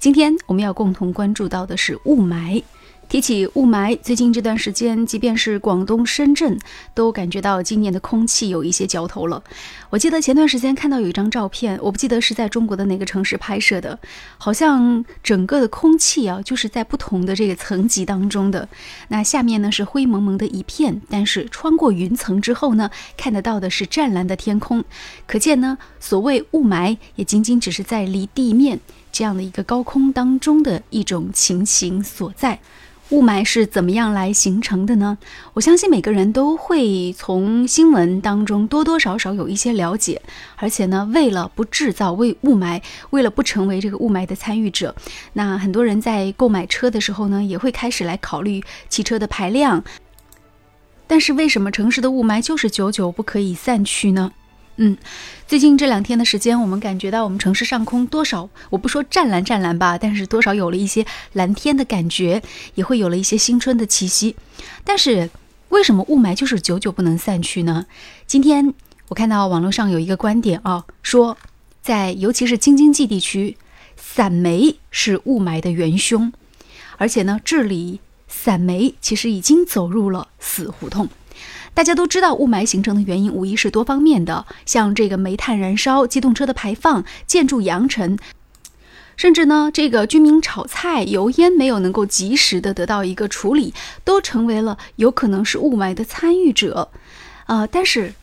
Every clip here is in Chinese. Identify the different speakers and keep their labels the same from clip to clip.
Speaker 1: 今天我们要共同关注到的是雾霾。提起雾霾，最近这段时间，即便是广东深圳，都感觉到今年的空气有一些焦头了。我记得前段时间看到有一张照片，我不记得是在中国的哪个城市拍摄的，好像整个的空气啊，就是在不同的这个层级当中的。那下面呢是灰蒙蒙的一片，但是穿过云层之后呢，看得到的是湛蓝的天空。可见呢，所谓雾霾，也仅仅只是在离地面这样的一个高空当中的一种情形所在。雾霾是怎么样来形成的呢？我相信每个人都会从新闻当中多多少少有一些了解，而且呢，为了不制造为雾霾，为了不成为这个雾霾的参与者，那很多人在购买车的时候呢，也会开始来考虑汽车的排量。但是为什么城市的雾霾就是久久不可以散去呢？嗯，最近这两天的时间，我们感觉到我们城市上空多少，我不说湛蓝湛蓝吧，但是多少有了一些蓝天的感觉，也会有了一些新春的气息。但是为什么雾霾就是久久不能散去呢？今天我看到网络上有一个观点啊，说在尤其是京津冀地区，散煤是雾霾的元凶，而且呢，治理散煤其实已经走入了死胡同。大家都知道，雾霾形成的原因无疑是多方面的，像这个煤炭燃烧、机动车的排放、建筑扬尘，甚至呢，这个居民炒菜油烟没有能够及时的得到一个处理，都成为了有可能是雾霾的参与者。呃，但是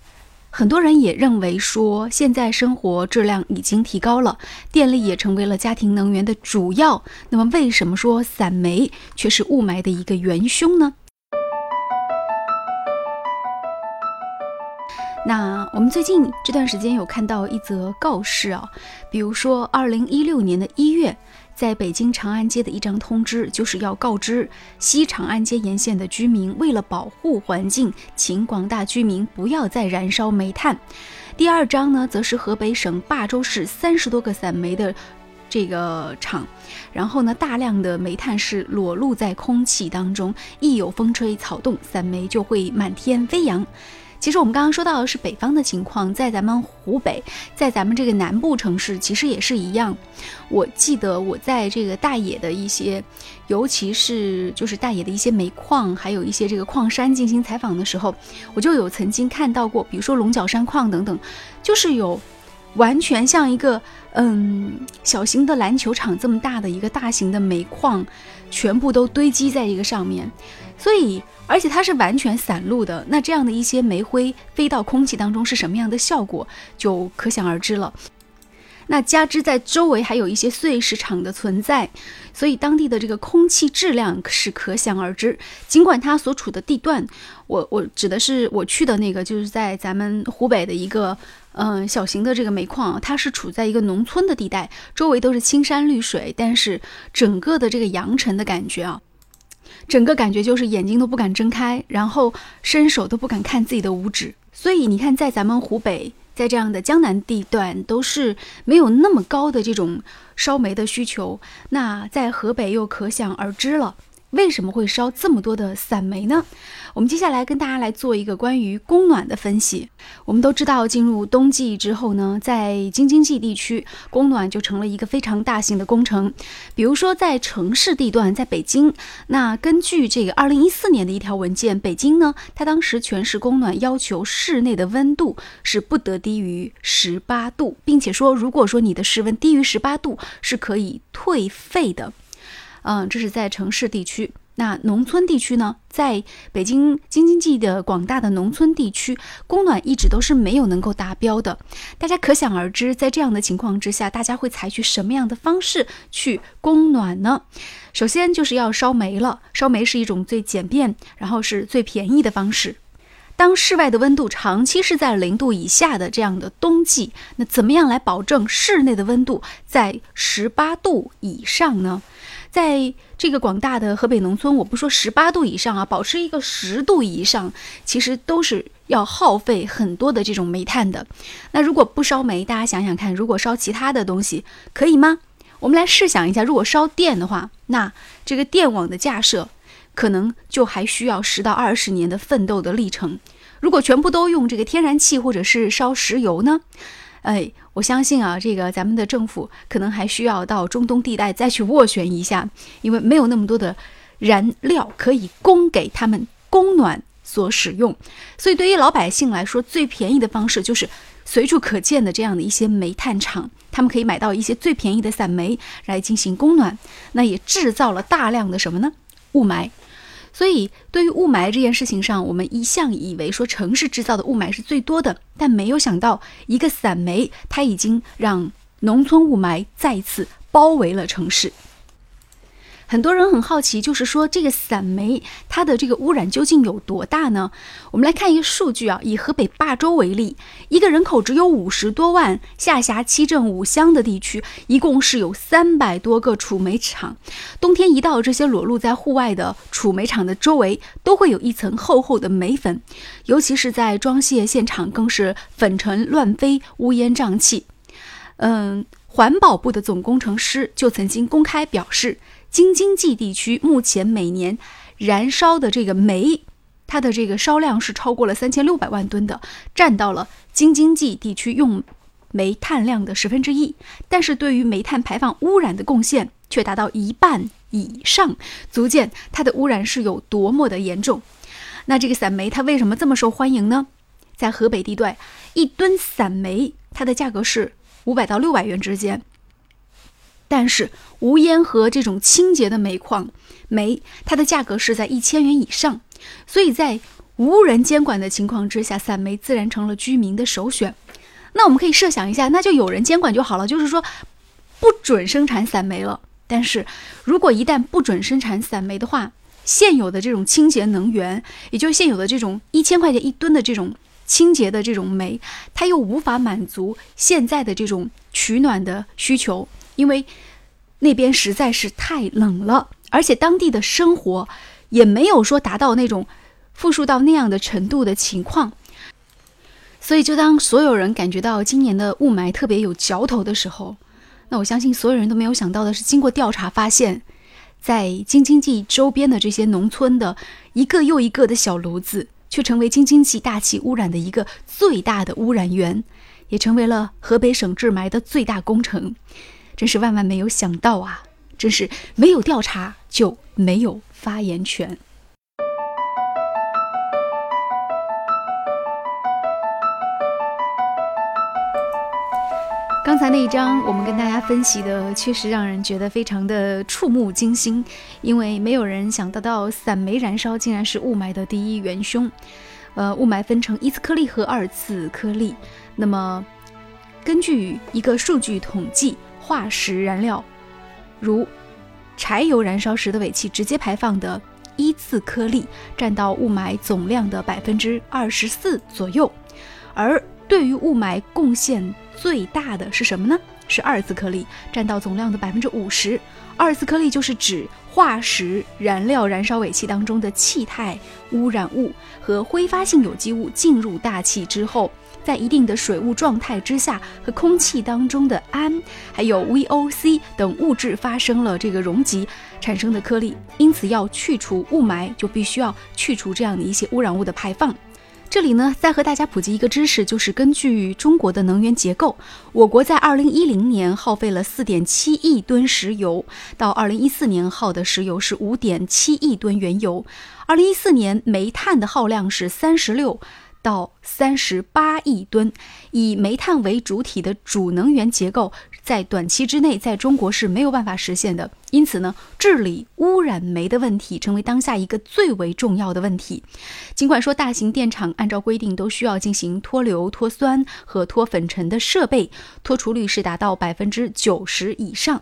Speaker 1: 很多人也认为说，现在生活质量已经提高了，电力也成为了家庭能源的主要。那么，为什么说散煤却是雾霾的一个元凶呢？我们最近这段时间有看到一则告示啊，比如说二零一六年的一月，在北京长安街的一张通知，就是要告知西长安街沿线的居民，为了保护环境，请广大居民不要再燃烧煤炭。第二章呢，则是河北省霸州市三十多个散煤的这个厂，然后呢，大量的煤炭是裸露在空气当中，一有风吹草动，散煤就会满天飞扬。其实我们刚刚说到的是北方的情况，在咱们湖北，在咱们这个南部城市，其实也是一样。我记得我在这个大冶的一些，尤其是就是大冶的一些煤矿，还有一些这个矿山进行采访的时候，我就有曾经看到过，比如说龙角山矿等等，就是有完全像一个嗯小型的篮球场这么大的一个大型的煤矿，全部都堆积在一个上面，所以。而且它是完全散落的，那这样的一些煤灰飞到空气当中是什么样的效果，就可想而知了。那加之在周围还有一些碎石场的存在，所以当地的这个空气质量是可想而知。尽管它所处的地段，我我指的是我去的那个，就是在咱们湖北的一个嗯小型的这个煤矿，它是处在一个农村的地带，周围都是青山绿水，但是整个的这个扬尘的感觉啊。整个感觉就是眼睛都不敢睁开，然后伸手都不敢看自己的五指。所以你看，在咱们湖北，在这样的江南地段，都是没有那么高的这种烧煤的需求。那在河北又可想而知了。为什么会烧这么多的散煤呢？我们接下来跟大家来做一个关于供暖的分析。我们都知道，进入冬季之后呢，在京津冀地区供暖就成了一个非常大型的工程。比如说在城市地段，在北京，那根据这个二零一四年的一条文件，北京呢，它当时全市供暖要求室内的温度是不得低于十八度，并且说，如果说你的室温低于十八度，是可以退费的。嗯，这是在城市地区。那农村地区呢？在北京京津冀的广大的农村地区，供暖一直都是没有能够达标的。大家可想而知，在这样的情况之下，大家会采取什么样的方式去供暖呢？首先就是要烧煤了。烧煤是一种最简便，然后是最便宜的方式。当室外的温度长期是在零度以下的这样的冬季，那怎么样来保证室内的温度在十八度以上呢？在这个广大的河北农村，我不说十八度以上啊，保持一个十度以上，其实都是要耗费很多的这种煤炭的。那如果不烧煤，大家想想看，如果烧其他的东西，可以吗？我们来试想一下，如果烧电的话，那这个电网的架设，可能就还需要十到二十年的奋斗的历程。如果全部都用这个天然气或者是烧石油呢？哎，我相信啊，这个咱们的政府可能还需要到中东地带再去斡旋一下，因为没有那么多的燃料可以供给他们供暖所使用，所以对于老百姓来说，最便宜的方式就是随处可见的这样的一些煤炭厂，他们可以买到一些最便宜的散煤来进行供暖，那也制造了大量的什么呢？雾霾。所以，对于雾霾这件事情上，我们一向以为说城市制造的雾霾是最多的，但没有想到，一个散煤，它已经让农村雾霾再次包围了城市。很多人很好奇，就是说这个散煤它的这个污染究竟有多大呢？我们来看一个数据啊，以河北霸州为例，一个人口只有五十多万、下辖七镇五乡的地区，一共是有三百多个储煤厂。冬天一到，这些裸露在户外的储煤厂的周围都会有一层厚厚的煤粉，尤其是在装卸现场，更是粉尘乱飞，乌烟瘴气。嗯，环保部的总工程师就曾经公开表示。京津冀地区目前每年燃烧的这个煤，它的这个烧量是超过了三千六百万吨的，占到了京津冀地区用煤炭量的十分之一。但是对于煤炭排放污染的贡献却达到一半以上，足见它的污染是有多么的严重。那这个散煤它为什么这么受欢迎呢？在河北地段，一吨散煤它的价格是五百到六百元之间。但是无烟和这种清洁的煤矿煤，它的价格是在一千元以上，所以在无人监管的情况之下，散煤自然成了居民的首选。那我们可以设想一下，那就有人监管就好了，就是说不准生产散煤了。但是如果一旦不准生产散煤的话，现有的这种清洁能源，也就是现有的这种一千块钱一吨的这种清洁的这种煤，它又无法满足现在的这种取暖的需求。因为那边实在是太冷了，而且当地的生活也没有说达到那种富庶到那样的程度的情况，所以就当所有人感觉到今年的雾霾特别有嚼头的时候，那我相信所有人都没有想到的是，经过调查发现，在京津冀周边的这些农村的一个又一个的小炉子，却成为京津冀大气污染的一个最大的污染源，也成为了河北省治霾的最大工程。真是万万没有想到啊！真是没有调查就没有发言权。刚才那一章，我们跟大家分析的，确实让人觉得非常的触目惊心，因为没有人想得到散煤燃烧竟然是雾霾的第一元凶。呃，雾霾分成一次颗粒和二次颗粒。那么，根据一个数据统计。化石燃料，如柴油燃烧时的尾气直接排放的一次颗粒，占到雾霾总量的百分之二十四左右。而对于雾霾贡献最大的是什么呢？是二次颗粒，占到总量的百分之五十。二次颗粒就是指化石燃料燃烧尾气当中的气态污染物和挥发性有机物进入大气之后。在一定的水雾状态之下，和空气当中的氨还有 VOC 等物质发生了这个溶集，产生的颗粒。因此，要去除雾霾，就必须要去除这样的一些污染物的排放。这里呢，再和大家普及一个知识，就是根据中国的能源结构，我国在2010年耗费了4.7亿吨石油，到2014年耗的石油是5.7亿吨原油，2014年煤炭的耗量是36。到三十八亿吨，以煤炭为主体的主能源结构，在短期之内在中国是没有办法实现的。因此呢，治理污染煤的问题成为当下一个最为重要的问题。尽管说大型电厂按照规定都需要进行脱硫、脱酸和脱粉尘的设备，脱除率是达到百分之九十以上，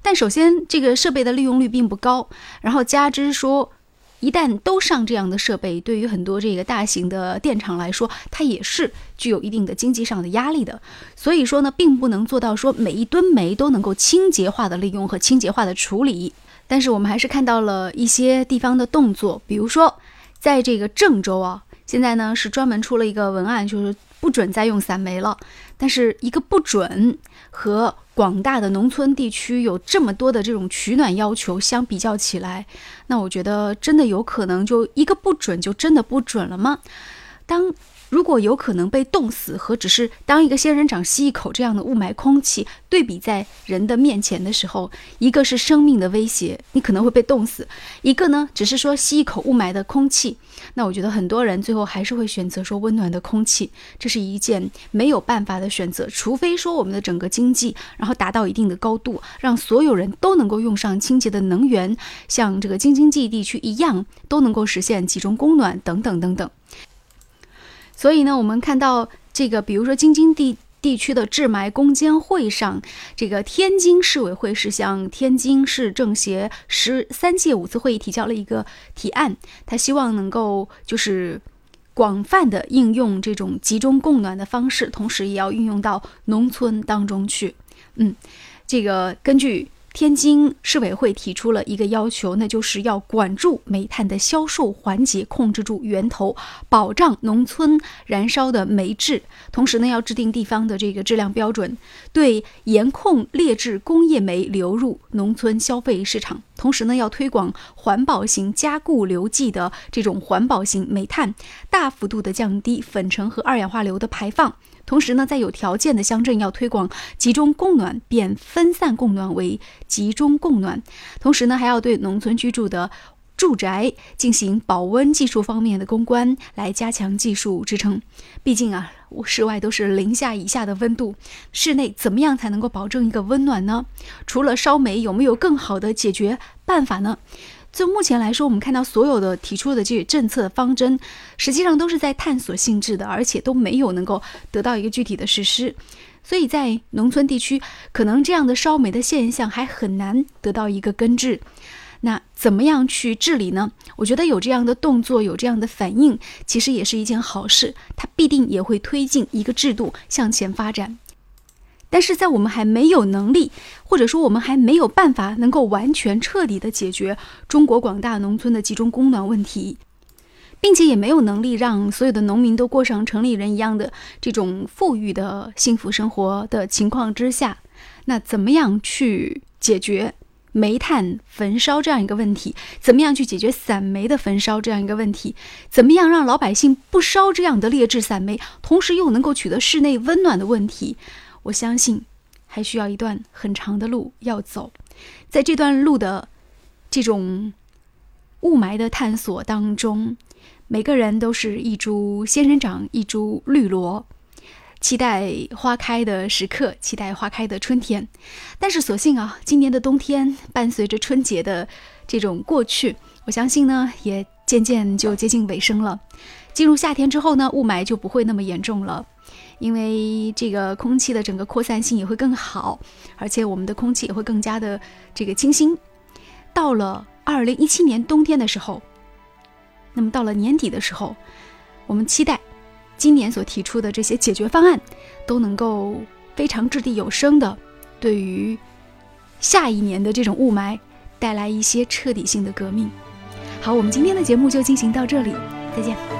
Speaker 1: 但首先这个设备的利用率并不高，然后加之说。一旦都上这样的设备，对于很多这个大型的电厂来说，它也是具有一定的经济上的压力的。所以说呢，并不能做到说每一吨煤都能够清洁化的利用和清洁化的处理。但是我们还是看到了一些地方的动作，比如说在这个郑州啊，现在呢是专门出了一个文案，就是不准再用散煤了。但是一个不准和广大的农村地区有这么多的这种取暖要求相比较起来，那我觉得真的有可能就一个不准就真的不准了吗？当如果有可能被冻死和只是当一个仙人掌吸一口这样的雾霾空气对比在人的面前的时候，一个是生命的威胁，你可能会被冻死；一个呢，只是说吸一口雾霾的空气，那我觉得很多人最后还是会选择说温暖的空气。这是一件没有办法的选择，除非说我们的整个经济然后达到一定的高度，让所有人都能够用上清洁的能源，像这个京津冀地区一样，都能够实现集中供暖等等等等。所以呢，我们看到这个，比如说京津地地区的治霾攻坚会上，这个天津市委会是向天津市政协十三届五次会议提交了一个提案，他希望能够就是广泛的应用这种集中供暖的方式，同时也要运用到农村当中去。嗯，这个根据。天津市委会提出了一个要求，那就是要管住煤炭的销售环节，控制住源头，保障农村燃烧的煤质。同时呢，要制定地方的这个质量标准，对严控劣质工业煤流入农村消费市场。同时呢，要推广环保型加固流剂的这种环保型煤炭，大幅度的降低粉尘和二氧化硫的排放。同时呢，在有条件的乡镇要推广集中供暖，变分散供暖为集中供暖。同时呢，还要对农村居住的住宅进行保温技术方面的攻关，来加强技术支撑。毕竟啊，室外都是零下以下的温度，室内怎么样才能够保证一个温暖呢？除了烧煤，有没有更好的解决办法呢？就目前来说，我们看到所有的提出的这些政策方针，实际上都是在探索性质的，而且都没有能够得到一个具体的实施。所以在农村地区，可能这样的烧煤的现象还很难得到一个根治。那怎么样去治理呢？我觉得有这样的动作，有这样的反应，其实也是一件好事，它必定也会推进一个制度向前发展。但是在我们还没有能力，或者说我们还没有办法能够完全彻底的解决中国广大农村的集中供暖问题，并且也没有能力让所有的农民都过上城里人一样的这种富裕的幸福生活的情况之下，那怎么样去解决煤炭焚烧这样一个问题？怎么样去解决散煤的焚烧这样一个问题？怎么样让老百姓不烧这样的劣质散煤，同时又能够取得室内温暖的问题？我相信，还需要一段很长的路要走。在这段路的这种雾霾的探索当中，每个人都是一株仙人掌，一株绿萝，期待花开的时刻，期待花开的春天。但是，所幸啊，今年的冬天伴随着春节的这种过去，我相信呢，也渐渐就接近尾声了。进入夏天之后呢，雾霾就不会那么严重了。因为这个空气的整个扩散性也会更好，而且我们的空气也会更加的这个清新。到了二零一七年冬天的时候，那么到了年底的时候，我们期待今年所提出的这些解决方案都能够非常掷地有声的，对于下一年的这种雾霾带来一些彻底性的革命。好，我们今天的节目就进行到这里，再见。